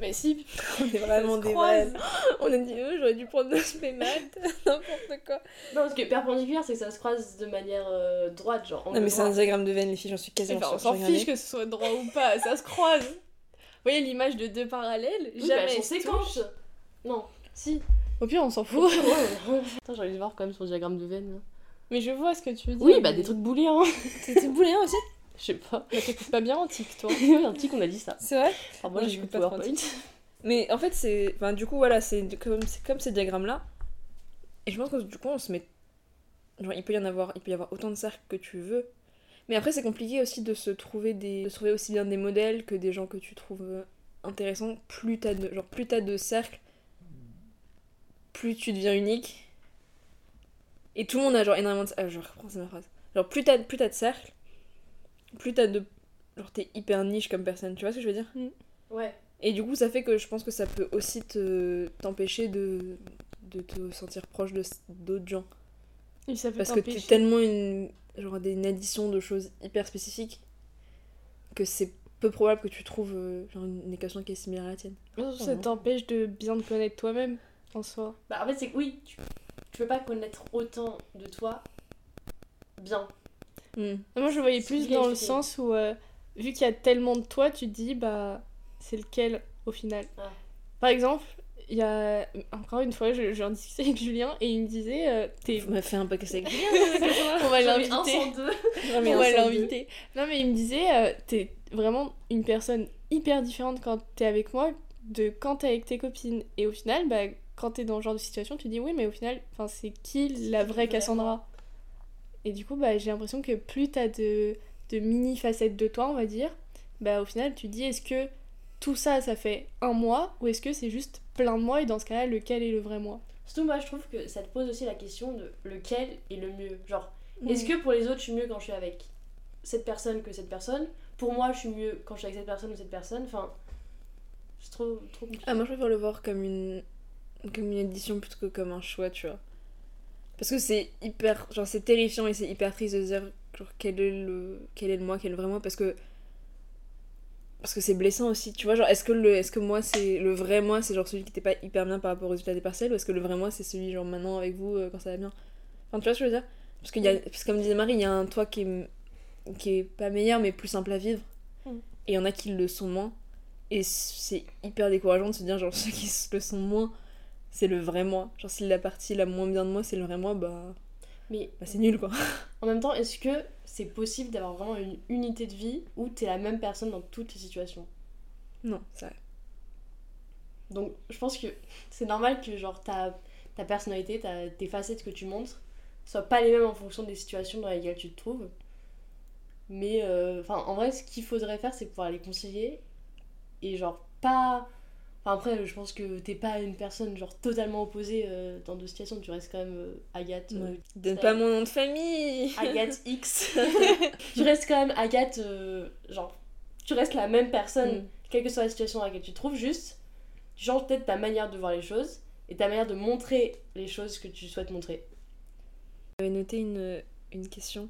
Speaker 3: Mais si,
Speaker 1: on est vraiment des vrais. On a dit, euh, j'aurais dû prendre mes maths, n'importe quoi.
Speaker 2: Non, parce que perpendiculaire, c'est que ça se croise de manière euh, droite, genre.
Speaker 1: Non, mais c'est un diagramme de veine, les filles, j'en suis quasiment
Speaker 3: Enfin, on
Speaker 1: sûre.
Speaker 3: s'en fiche que ce soit droit ou pas, ça se croise. Vous voyez l'image de deux parallèles?
Speaker 2: Oui, bah,
Speaker 3: Jamais touchent.
Speaker 2: séquentes. Non, si.
Speaker 3: Au pire, on s'en fout.
Speaker 2: Attends, j'ai envie de voir quand même son diagramme de veine. là.
Speaker 3: Mais je vois ce que tu veux dire.
Speaker 2: Oui, bah des trucs booléens.
Speaker 1: C'était booléen aussi
Speaker 2: Je sais pas.
Speaker 3: Mais t'écoutes pas bien antique, toi.
Speaker 2: un petit qu'on a dit ça.
Speaker 1: C'est vrai
Speaker 2: Alors moi,
Speaker 1: peux pas
Speaker 2: PowerPoint.
Speaker 1: Mais en fait, c'est. Enfin, du coup, voilà, c'est comme, comme ces diagrammes-là. Et je pense que du coup, on se met. Genre, il peut y en avoir, il peut y avoir autant de cercles que tu veux. Mais après, c'est compliqué aussi de se trouver des. de se trouver aussi bien des modèles que des gens que tu trouves euh, intéressants. Plus t'as de. Genre, plus t'as de cercles, plus tu deviens unique. Et tout le monde a genre énormément de. Ah, je reprends, c'est ma phrase. Genre, plus t'as, plus t'as de cercles, plus t'as de. Genre, t'es hyper niche comme personne. Tu vois ce que je veux dire?
Speaker 2: Ouais.
Speaker 1: et du coup, ça fait que je pense que ça peut aussi te t'empêcher de, de te sentir proche de d'autres gens.
Speaker 3: Et ça peut
Speaker 1: Parce que t'es tellement une, genre des- une addition de choses hyper spécifiques que c'est peu probable que tu trouves euh, genre une, une équation qui est similaire à la tienne.
Speaker 3: Ça t'empêche de bien te connaître toi-même, en soi.
Speaker 2: Bah en fait, c'est que oui, tu, tu peux pas connaître autant de toi bien.
Speaker 1: Hmm.
Speaker 3: Moi, je le voyais plus dans le sens où, euh, vu qu'il y a tellement de toi, tu te dis, bah, c'est lequel au final.
Speaker 2: Ah.
Speaker 3: Par exemple, il y a. Encore une fois, je, je en discutais avec Julien et il me disait, euh, t'es.
Speaker 1: Vous m'avez fait un podcast avec
Speaker 3: On va l'inviter. On va l'inviter. Non, mais il me disait, euh, t'es vraiment une personne hyper différente quand t'es avec moi de quand t'es avec tes copines. Et au final, bah, quand t'es dans ce genre de situation, tu dis oui, mais au final, enfin, c'est qui la vraie
Speaker 2: Vraiment.
Speaker 3: Cassandra? Et du coup, bah, j'ai l'impression que plus t'as de, de mini facettes de toi, on va dire, bah, au final, tu dis est-ce que tout ça, ça fait un mois ou est-ce que c'est juste plein de mois et dans ce cas-là, lequel est le vrai moi
Speaker 2: Surtout, moi, je trouve que ça te pose aussi la question de lequel est le mieux. Genre, est-ce que pour les autres, je suis mieux quand je suis avec cette personne que cette personne? Pour moi, je suis mieux quand je suis avec cette personne ou cette personne Enfin, c'est trop, trop compliqué.
Speaker 1: Ah, moi je préfère le voir comme une, comme une édition plutôt que comme un choix, tu vois. Parce que c'est hyper. Genre, c'est terrifiant et c'est hyper triste de se dire genre, quel, est le, quel est le moi, quel est le vrai moi. Parce que. Parce que c'est blessant aussi, tu vois. Genre, est-ce que, le, est-ce que moi, c'est. Le vrai moi, c'est genre celui qui était pas hyper bien par rapport au résultat des partiels Ou est-ce que le vrai moi, c'est celui, genre, maintenant avec vous euh, quand ça va bien? Enfin, tu vois ce que je veux dire? Parce qu'il y a. Parce que comme disait Marie, il y a un toi qui est, qui est pas meilleur, mais plus simple à vivre.
Speaker 3: Mm.
Speaker 1: Et il y en a qui le sont moins. Et c'est hyper décourageant de se dire, genre, ceux qui le sont moins, c'est le vrai moi. Genre, si la partie la moins bien de moi, c'est le vrai moi, bah,
Speaker 2: Mais
Speaker 1: bah c'est nul, quoi.
Speaker 2: en même temps, est-ce que c'est possible d'avoir vraiment une unité de vie où t'es la même personne dans toutes les situations?
Speaker 1: Non, c'est vrai.
Speaker 2: Donc, je pense que c'est normal que, genre, ta, ta personnalité, ta, tes facettes que tu montres soient pas les mêmes en fonction des situations dans lesquelles tu te trouves. Mais, euh, enfin, en vrai, ce qu'il faudrait faire, c'est pouvoir les concilier et, genre, pas. Enfin, après, je pense que t'es pas une personne, genre, totalement opposée euh, dans deux situations. Tu restes quand même euh, Agathe. euh,
Speaker 1: Ouais. Donne pas mon nom de famille
Speaker 2: Agathe X. tu restes quand même Agathe, euh, genre, tu restes la même personne,
Speaker 1: Mm.
Speaker 2: quelle que soit la situation dans laquelle tu te trouves, juste, tu changes peut-être ta manière de voir les choses et ta manière de montrer les choses que tu souhaites montrer.
Speaker 1: J'avais noté une, une question.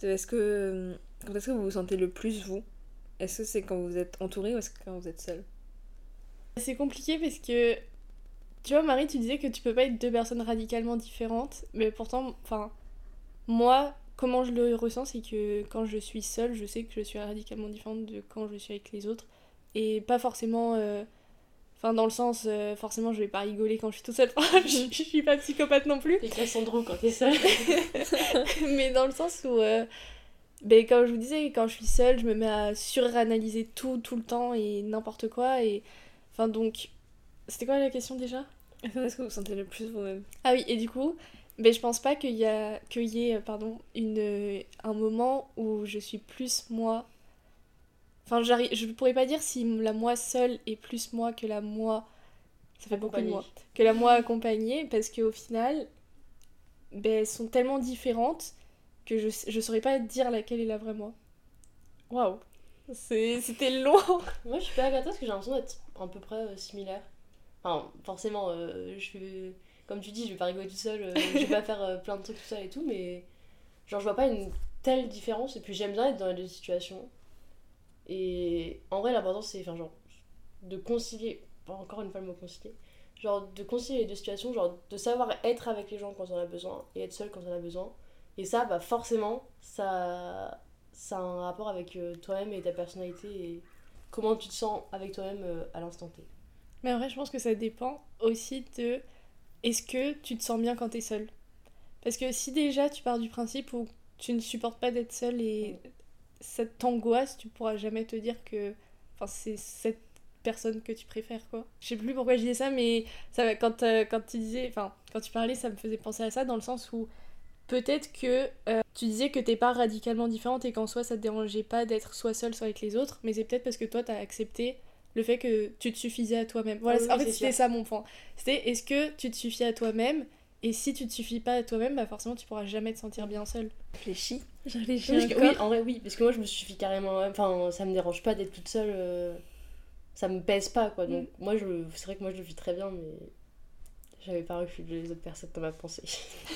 Speaker 1: de Est-ce que. Quand est-ce que vous vous sentez le plus vous? Est-ce que c'est quand vous êtes entouré ou est-ce que quand vous êtes seul?
Speaker 3: C'est compliqué parce que, tu vois, Marie, tu disais que tu peux pas être deux personnes radicalement différentes, mais pourtant, enfin, moi, comment je le ressens, c'est que quand je suis seule, je sais que je suis radicalement différente de quand je suis avec les autres, et pas forcément, euh, enfin, dans le sens, euh, forcément, je vais pas rigoler quand je suis toute seule, je, je suis pas psychopathe non plus,
Speaker 2: Et Cassandro quand t'es seule.
Speaker 3: mais dans le sens où, euh, ben, comme je vous disais, quand je suis seule, je me mets à suranalyser tout, tout le temps et n'importe quoi. Et enfin, donc, c'était quoi la question déjà?
Speaker 1: Est-ce que vous sentez le plus vous-même
Speaker 3: Ah oui, et du coup, ben, je pense pas qu'il y, a, qu'il y ait pardon, une, un moment où je suis plus moi. Enfin, je pourrais pas dire si la moi seule est plus moi que la moi Ça fait beaucoup de moi. Que la moi accompagnée, parce qu'au final, ben, elles sont tellement différentes que je, je saurais pas dire laquelle est la vraie moi. Waouh! C'est- C'était long!
Speaker 2: Moi, je suis pas d'accord parce que j'ai l'impression d'être à peu près euh, similaire. Enfin, forcément, euh, je. Comme tu dis, je vais pas rigoler tout seul, euh, je vais pas faire plein de trucs tout seul et tout, mais genre, je vois pas une telle différence. Et puis, j'aime bien être dans les deux situations. Et en vrai, l'important, c'est enfin, genre, de concilier, pas encore une fois le mot concilier, genre de concilier les deux situations, genre de savoir être avec les gens quand on a besoin et être seul quand on a besoin. Et ça, bah forcément, ça, ça a un rapport avec toi-même et ta personnalité et comment tu te sens avec toi-même euh, à l'instant T?
Speaker 3: Mais en vrai, je pense que ça dépend aussi de est-ce que tu te sens bien quand t'es seul Parce que si déjà tu pars du principe où tu ne supportes pas d'être seul et ça t'angoisse, tu pourras jamais te dire que enfin, c'est cette personne que tu préfères quoi. Je sais plus pourquoi je disais ça, mais ça, quand, euh, quand tu disais, enfin quand tu parlais, ça me faisait penser à ça dans le sens où peut-être que euh, tu disais que t'es pas radicalement différente et qu'en soi ça te dérangeait pas d'être soit seule soit avec les autres, mais c'est peut-être parce que toi t'as accepté le fait que tu te suffisais à toi-même. Voilà,
Speaker 2: Ah oui,
Speaker 3: en fait c'était ça mon point. C'était est-ce que tu te suffis à toi-même et si tu te suffis pas à toi-même, bah forcément tu pourras jamais te sentir bien seul.
Speaker 1: Réfléchis. Je réfléchis
Speaker 2: Oui, en vrai, oui, parce que moi je me suffis carrément. Enfin, ça me dérange pas d'être toute seule. euh, ça me pèse pas, quoi. Donc, moi, je, c'est vrai que moi je le vis très bien, mais j'avais pas refusé les autres personnes dans ma pensée.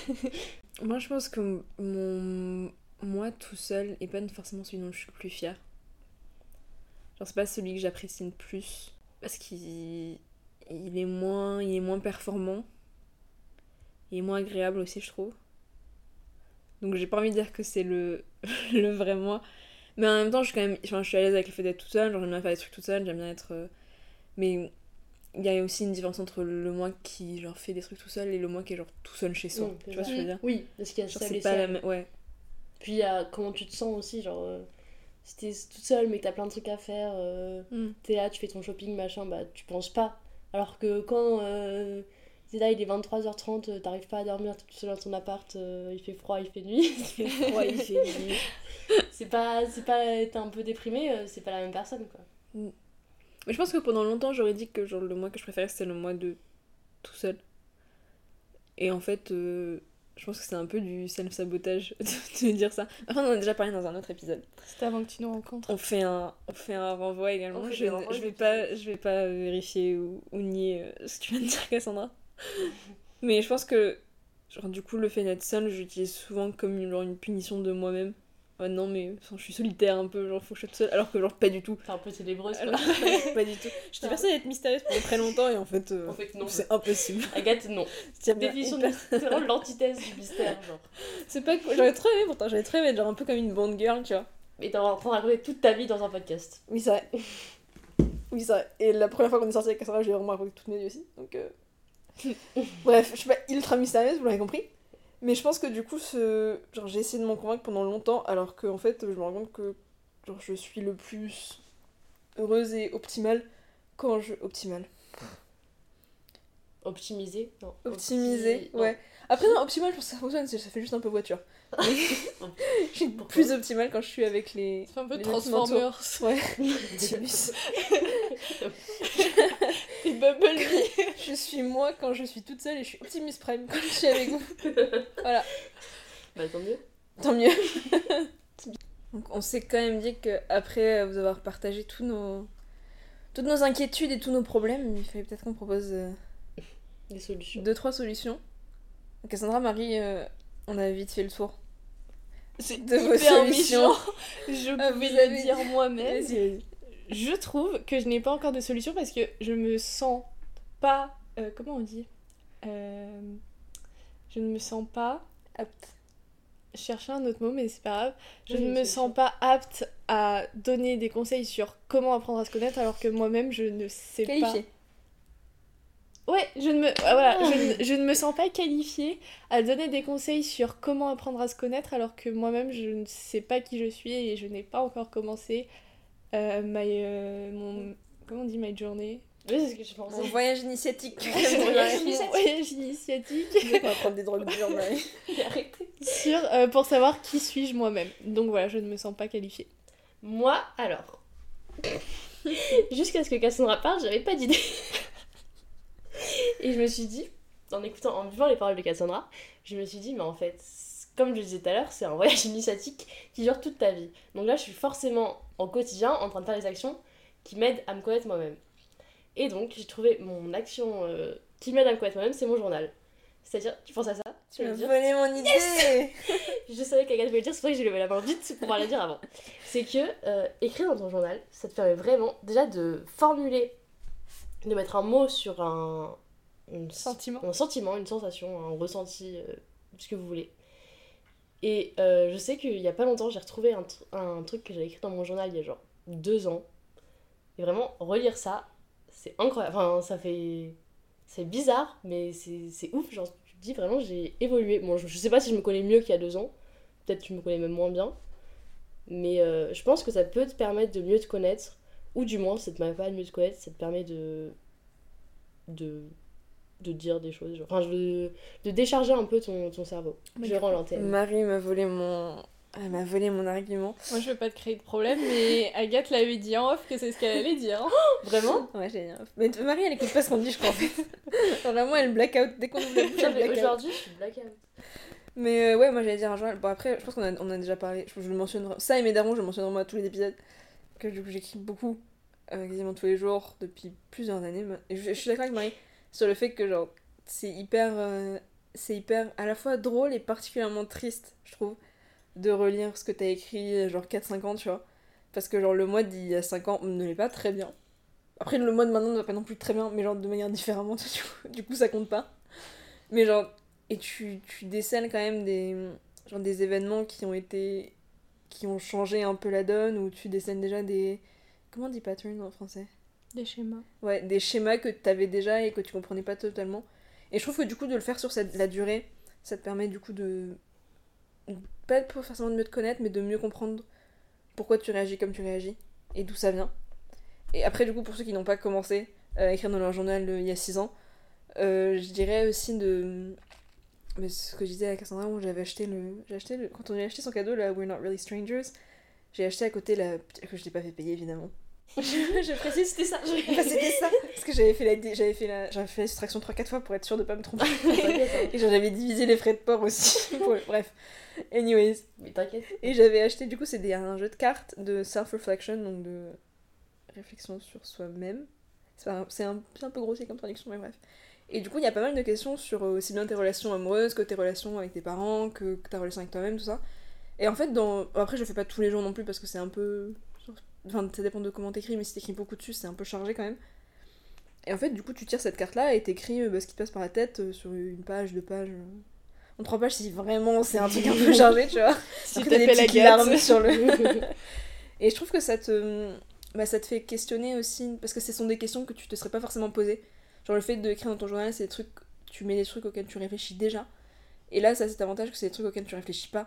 Speaker 1: Moi, je pense que mon moi tout seul est pas forcément celui dont je suis le plus fière. Genre, c'est pas celui que j'apprécie le plus. Parce qu'il il est, moins, il est moins performant. Il est moins agréable aussi, je trouve. Donc, j'ai pas envie de dire que c'est le, le vrai moi. Mais en même temps, je suis quand même. Enfin, je suis à l'aise avec le fait d'être toute seule. Genre, j'aime bien faire des trucs toute seule. J'aime bien être. euh, Mais il y a aussi une différence entre le moi qui genre fait des trucs tout seul et le moi qui est genre tout seul chez soi.
Speaker 2: Mm,
Speaker 1: tu vois ce que je veux dire?
Speaker 2: Oui, parce qu'il y a
Speaker 1: Genre,
Speaker 2: seul et
Speaker 1: pas la
Speaker 2: seul.
Speaker 1: même. Ouais.
Speaker 2: Puis il y a comment tu te sens aussi, genre. euh, si t'es toute seule mais que t'as plein de trucs à faire, euh,
Speaker 3: Mm.
Speaker 2: t'es là, tu fais ton shopping, machin, bah tu penses pas. Alors que quand euh, t'es là, il est 23h30, euh, t'arrives pas à dormir, t'es tout seul dans ton appart, euh, il fait froid, il fait nuit. il fait froid, il fait nuit. C'est pas. C'est pas. T'es un peu déprimé, c'est pas la même personne quoi.
Speaker 1: Mais je pense que pendant longtemps, j'aurais dit que genre, le mois que je préférais, c'était le mois de tout seul. Et en fait, euh, je pense que c'est un peu du self-sabotage de dire ça. Enfin, on en a déjà parlé dans un autre épisode.
Speaker 3: C'était avant que tu nous rencontres.
Speaker 1: On fait un, on fait un renvoi également. Je, vais pas, je vais pas vérifier ou, ou nier euh, ce que tu viens de dire, Cassandra. Mais je pense que, genre, du coup, le fait d'être seule, j'utilise souvent comme une, genre, une punition de moi-même. Non, mais enfin, je suis solitaire un peu, genre, faut que je sois toute seule. Alors que, genre, pas du tout.
Speaker 2: T'es un peu célébreuse quoi.
Speaker 1: Alors, pas du tout. J'étais persuadée d'être mystérieuse pendant très longtemps et en fait, euh,
Speaker 2: En fait, non.
Speaker 1: c'est impossible.
Speaker 2: Agathe, non.
Speaker 1: C'est
Speaker 2: Définition de l'antithèse du mystère, genre.
Speaker 1: C'est pas cool. J'aurais trop aimé pourtant, j'aurais trop aimé être genre un peu comme une bande girl, tu vois.
Speaker 2: Et t'es en train de raconter toute ta vie dans un podcast.
Speaker 1: Oui, c'est vrai. Oui, c'est vrai. Et la première fois qu'on est sorti avec Cassandra, j'ai vraiment raconté toute ma vie aussi. Donc, euh, Bref, je suis pas ultra mystérieuse, vous l'avez compris. Mais je pense que du coup, ce... genre, j'ai essayé de m'en convaincre pendant longtemps, alors qu'en fait, je me rends compte que genre, je suis le plus heureuse et optimale quand je. Optimale.
Speaker 2: Optimiser Non.
Speaker 1: Optimisée, ouais. Après, non, optimale, je pense que ça fonctionne, c'est- ça fait juste un peu voiture. Je suis plus optimale quand je suis avec les.
Speaker 3: C'est un peu
Speaker 1: les.
Speaker 3: Transformers.
Speaker 1: Ouais. Optimus.
Speaker 3: Et Bumblebee.
Speaker 1: Je suis moi quand je suis toute seule et je suis Optimus Prime quand je suis avec vous. Voilà,
Speaker 2: Bah tant mieux.
Speaker 1: tant mieux. Donc on s'est quand même dit qu'après vous avoir partagé tous nos... toutes nos inquiétudes et tous nos problèmes, il fallait peut-être qu'on propose euh,
Speaker 2: Des solutions.
Speaker 1: deux, trois solutions. Cassandra, Marie, euh, on a vite fait le tour.
Speaker 3: C'est
Speaker 1: De vos
Speaker 3: hyper
Speaker 1: solutions.
Speaker 3: méchant. Je
Speaker 1: Ah,
Speaker 3: pouvais le dire moi-même. Je trouve que je n'ai pas encore de solution parce que je me sens pas. euh, comment on dit Euh, Je ne me sens pas apte. Je cherchais un autre mot, mais c'est pas grave. Je
Speaker 2: Oui,
Speaker 3: ne me sens pas apte à donner des conseils sur comment apprendre à se connaître alors que moi-même je ne sais pas. Ouais, je ne me, ah, voilà, je, ne, je ne me sens pas qualifiée à donner des conseils sur comment apprendre à se connaître alors que moi-même je ne sais pas qui je suis et je n'ai pas encore commencé euh, my, euh, mon, comment on dit my journey?
Speaker 2: Oui, c'est ce que je
Speaker 1: Mon voyage initiatique.
Speaker 2: Mon voyage initiatique.
Speaker 3: voyage initiatique
Speaker 1: On va prendre des drogues dures, Marie.
Speaker 2: Arrêtez.
Speaker 3: sur, euh, pour savoir qui suis-je moi-même. Donc voilà, je ne me sens pas qualifiée.
Speaker 2: Moi, alors. Jusqu'à ce que Cassandra parle, j'avais pas d'idée. Et je me suis dit, en écoutant, en vivant les paroles de Cassandra, je me suis dit, mais en fait, comme je le disais tout à l'heure, c'est un voyage initiatique qui dure toute ta vie. Donc là, je suis forcément en quotidien en train de faire des actions qui m'aident à me connaître moi-même. Et donc, j'ai trouvé mon action euh, qui m'aide à me connaître moi-même, c'est mon journal. C'est-à-dire, tu penses à ça? Tu
Speaker 1: m'as volé mon idée
Speaker 2: Je savais qu'Agathe voulait le dire, c'est pour ça que j'ai levé la main vite pour pouvoir la dire avant. C'est que euh, écrire dans ton journal, ça te permet vraiment déjà de formuler, de mettre un mot sur un,
Speaker 3: Sentiment.
Speaker 2: un sentiment, une sensation, un ressenti, euh, ce que vous voulez. Et euh, je sais qu'il y a pas longtemps, j'ai retrouvé un, tr- un truc que j'avais écrit dans mon journal il y a genre deux ans. Et vraiment, relire ça, c'est incroyable. Enfin, ça fait. C'est bizarre, mais c'est c'est ouf. Genre, tu te dis vraiment, j'ai évolué. Bon, je, je sais pas si je me connais mieux qu'il y a deux ans. Peut-être que tu me connais même moins bien. Mais euh, je pense que ça peut te permettre de mieux te connaître. Ou du moins, ça te permet pas de mieux te connaître, ça te permet de. de. De dire des choses. Genre, enfin, de, de décharger un peu ton, ton cerveau.
Speaker 3: Mais
Speaker 2: je rends l'antenne.
Speaker 1: Marie m'a volé mon. Elle m'a volé mon argument.
Speaker 3: Moi, je veux pas te créer de problème, mais Agathe l'avait dit en off que c'est ce qu'elle allait dire.
Speaker 2: Vraiment?
Speaker 1: Ouais, j'ai rien. Mais t- Marie, elle écoute pas ce qu'on dit, je crois. en fait. Vraiment, elle blackout. Dès qu'on
Speaker 2: mais. Aujourd'hui, je suis blackout.
Speaker 1: Mais euh, ouais, moi j'allais dire un journal. Bon, après, je pense qu'on a, on a déjà parlé. Je, je le mentionne. Ça et mes darons, je le mentionne vraiment à tous les épisodes. Que du coup, j'écris beaucoup, euh, quasiment tous les jours, depuis plusieurs années. Et je, je suis d'accord avec Marie sur le fait que, genre, c'est hyper. euh, c'est hyper à la fois drôle et particulièrement triste, je trouve, de relire ce que t'as écrit, genre 4-5 ans, tu vois. Parce que, genre, le mois d'il y a 5 ans ne l'est pas très bien. Après, le mois de maintenant ne va pas non plus très bien, mais genre de manière différemment, du coup, du coup ça compte pas. Mais genre, et tu, tu décèles quand même des, genre des événements qui ont été. qui ont changé un peu la donne, ou tu décèles déjà des. Comment on dit pattern en français?
Speaker 3: Des schémas.
Speaker 1: Ouais, des schémas que tu avais déjà et que tu comprenais pas totalement. Et je trouve que du coup, de le faire sur cette, la durée, ça te permet du coup de. Pas forcément de mieux te connaître, mais de mieux comprendre pourquoi tu réagis comme tu réagis et d'où ça vient. Et après, du coup, pour ceux qui n'ont pas commencé euh, à écrire dans leur journal euh, il y a 6 ans, euh, je dirais aussi de. Mais ce que je disais à Cassandra, où j'avais acheté le. Acheté. Quand on a acheté son cadeau, là, We're Not Really Strangers, j'ai acheté à côté la. que je t'ai pas fait payer évidemment. Je précise, c'était ça. C'était ça. Parce que j'avais fait la, j'avais fait la, j'avais fait la soustraction 3-4 fois pour être sûre de pas me tromper. Et genre, j'avais divisé les frais de port aussi. Pour- Bref. Anyways.
Speaker 2: Mais t'inquiète.
Speaker 1: Et j'avais acheté, du coup, c'est un jeu de cartes de self-reflection, donc de réflexion sur soi-même. C'est un- un, un peu grossier comme traduction, mais bref. Et du coup, il y a pas mal de questions sur euh, aussi bien tes relations amoureuses que tes relations avec tes parents, que, que ta relation avec toi-même, tout ça. Et en fait, dans... après, je le fais pas tous les jours non plus parce que c'est un peu. Enfin, ça dépend de comment t'écris, mais si t'écris beaucoup dessus, c'est un peu chargé quand même. Et en fait, du coup, tu tires cette carte-là et t'écris euh, bah, ce qui te passe par la tête euh, sur une page, deux pages. euh. En trois pages, si vraiment c'est un truc un peu chargé, tu vois.
Speaker 3: Si
Speaker 1: Après, t'as des larmes sur le. et je trouve que ça te, bah, ça te fait questionner aussi, parce que ce sont des questions que tu te serais pas forcément posées. Genre le fait d'écrire dans ton journal, c'est des trucs, tu mets des trucs auxquels tu réfléchis déjà. Et là, ça a cet avantage que c'est des trucs auxquels tu réfléchis pas.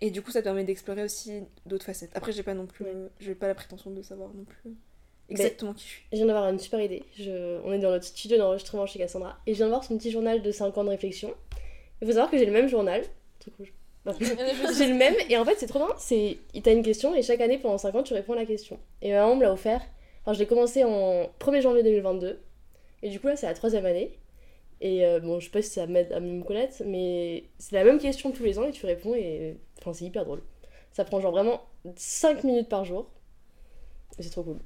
Speaker 1: Et du coup, ça te permet d'explorer aussi d'autres facettes. Après, j'ai pas non plus,
Speaker 2: Ouais.
Speaker 1: j'ai pas la prétention de savoir non plus exactement qui je suis.
Speaker 2: Je viens d'avoir une super idée. Je... On est dans notre studio d'enregistrement chez Cassandra. Et je viens de voir son petit journal de 5 ans de réflexion. Il faut savoir que j'ai le même journal. Truc rouge. Non. j'ai le même. Et en fait, c'est trop bien. C'est... T'as une question et chaque année, pendant 5 ans, tu réponds à la question. Et ma maman me l'a offert. Enfin, je l'ai commencé en 1er janvier 2022. Et du coup, là, c'est la troisième année. Et euh, bon, je sais pas si ça m'aide à me connaître, mais c'est la même question tous les ans et tu réponds et. Enfin, c'est hyper drôle. Ça prend genre vraiment 5 minutes par jour. Et c'est trop cool.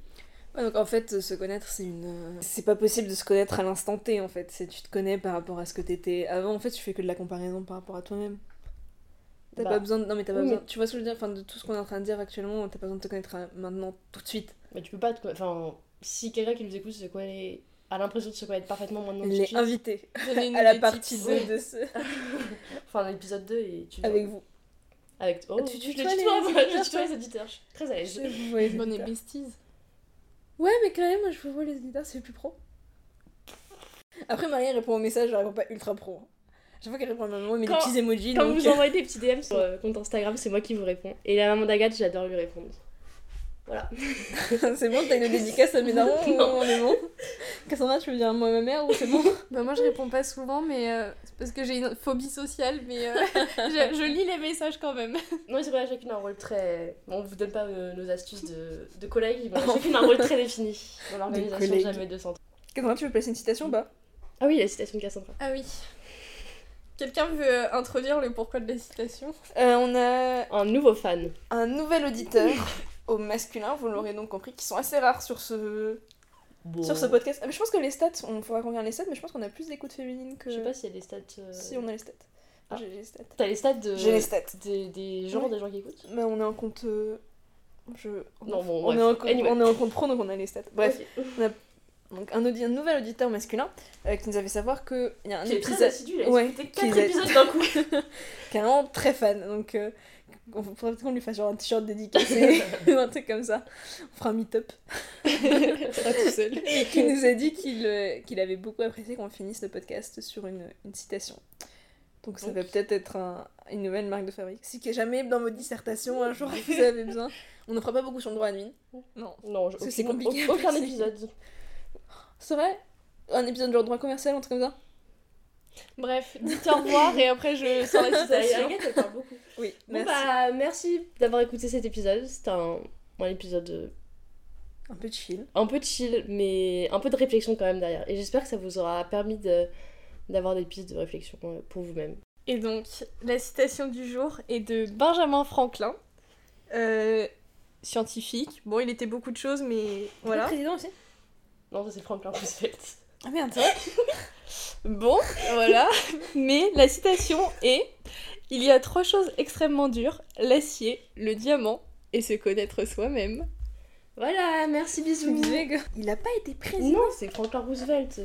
Speaker 1: Ouais, donc en fait, se connaître, c'est une. euh, C'est pas possible de se connaître à l'instant T en fait. C'est tu te connais par rapport à ce que t'étais avant. En fait, tu fais que de la comparaison par rapport à toi-même. T'as
Speaker 2: Bah,
Speaker 1: pas besoin de. Non, mais t'as pas
Speaker 2: oui,
Speaker 1: besoin.
Speaker 2: mais-
Speaker 1: Tu vois ce que je veux dire? Enfin, de tout ce qu'on est en train de dire actuellement, t'as pas besoin de te connaître à- maintenant, tout de suite.
Speaker 2: Mais tu peux pas te... Enfin, si quelqu'un qui nous écoute se connaît... a l'impression de se connaître parfaitement maintenant tout de
Speaker 1: Les
Speaker 2: suite,
Speaker 1: invités
Speaker 3: Donnez-nous
Speaker 1: à la partie
Speaker 3: tips.
Speaker 1: 2 de ce.
Speaker 2: Enfin, l'épisode 2 et tu...
Speaker 1: Avec vous.
Speaker 2: Avec... Oh,
Speaker 1: Tu
Speaker 2: je
Speaker 1: tutoies
Speaker 2: le
Speaker 1: les
Speaker 2: tutoie, moi,
Speaker 1: auditeurs,
Speaker 2: je tutoie
Speaker 1: toi
Speaker 2: les auditeurs. Je suis très à l'aise.
Speaker 1: Je- ouais,
Speaker 3: Bonne
Speaker 1: super.
Speaker 3: besties.
Speaker 1: Ouais, mais quand même, moi je vois les éditeurs, c'est plus pro. Après, Marie répond aux messages, elle répond pas ultra pro. Chaque fois qu'elle répond à ma maman, elle met des petits emojis.
Speaker 2: Quand
Speaker 1: donc...
Speaker 2: vous envoyez des petits DM sur euh, compte Instagram, c'est moi qui vous réponds. Et la maman d'Agathe, j'adore lui répondre. Voilà.
Speaker 1: c'est bon, t'as une dédicace à mes darons
Speaker 2: Non.
Speaker 1: on est bon Cassandra, tu veux dire un mot à ma mère ou c'est bon
Speaker 3: Bah moi je réponds pas souvent mais euh, c'est parce que j'ai une phobie sociale mais euh, je, je lis les messages quand même.
Speaker 2: Non, c'est vrai, chacune a un rôle très. Bon, on vous donne pas euh, nos astuces de, de collègues, mais chacune a un rôle très défini dans l'organisation jamais de centre.
Speaker 1: Cassandra, tu veux placer une citation ou pas?
Speaker 2: Ah oui, la citation de Cassandra.
Speaker 3: Ah oui. Quelqu'un veut introduire le pourquoi de la citation?
Speaker 1: Euh, on a
Speaker 2: Un nouveau fan.
Speaker 1: un nouvel auditeur au masculin, vous l'aurez donc compris, qui sont assez rares sur ce, sur ce podcast. Ah, mais je pense que les stats, on faudra qu'on regarde les stats, mais je pense qu'on a plus d'écoute féminine que.
Speaker 2: Je sais pas s'il y a des stats. euh,
Speaker 1: Si on a les stats.
Speaker 2: Ah.
Speaker 1: J'ai les stats.
Speaker 2: T'as les stats de...
Speaker 1: J'ai les stats.
Speaker 2: des, des gens,
Speaker 1: Ouais.
Speaker 2: des gens qui écoutent?
Speaker 1: Bah, on est en compte. euh, Je...
Speaker 2: Non, bon,
Speaker 1: on, est en, compte-
Speaker 2: Anyway.
Speaker 1: on est en compte pro, donc on a les stats. Bref,
Speaker 2: Ok.
Speaker 1: donc un, audi- un nouvel auditeur masculin euh, qui nous avait savoir qu'il y a un
Speaker 2: Qui est très
Speaker 1: épisode
Speaker 2: assidu, il a
Speaker 1: Ouais,
Speaker 2: écouté
Speaker 1: qui
Speaker 2: 4
Speaker 1: est-
Speaker 2: épisodes d'un coup.
Speaker 1: vraiment très fan. Donc, euh, on faudrait peut-être qu'on lui fasse genre un t-shirt dédicacé ou un truc comme ça. On fera un meet-up.
Speaker 3: Pas tout seul.
Speaker 1: Et qui nous a dit qu'il euh, qu'il avait beaucoup apprécié qu'on finisse le podcast sur une, une citation. Donc ça va peut-être être un- une nouvelle marque de fabrique. Si que jamais dans votre dissertation un jour vous avez besoin, on n'en fera pas beaucoup sur le droit admin. Non.
Speaker 2: Non, je...
Speaker 1: C'est compliqué,
Speaker 2: Aucun épisode.
Speaker 1: C'est vrai? Un épisode genre droit commercial, un truc comme ça?
Speaker 3: Bref, dites au revoir et après je sors la citation.
Speaker 2: Agathe, elle parle beaucoup.
Speaker 1: Oui,
Speaker 2: Bon
Speaker 1: merci.
Speaker 2: bah, merci d'avoir écouté cet épisode. C'était un, un épisode euh,
Speaker 1: Un peu chill.
Speaker 2: un peu chill, mais un peu de réflexion quand même derrière. Et j'espère que ça vous aura permis de d'avoir des pistes de réflexion euh, pour vous-même.
Speaker 3: Et donc, la citation du jour est de Benjamin Franklin, euh, scientifique. Bon, il était beaucoup de choses, mais voilà.
Speaker 1: Le président aussi
Speaker 2: Non, ça c'est Franklin Roosevelt.
Speaker 1: Ah merde, c'est vrai
Speaker 3: Bon, voilà. Mais la citation est Il y a trois choses extrêmement dures l'acier, le diamant et se connaître soi-même.
Speaker 2: Voilà, merci, bisous.
Speaker 1: Il a pas été président
Speaker 2: Non, c'est Franklin Roosevelt.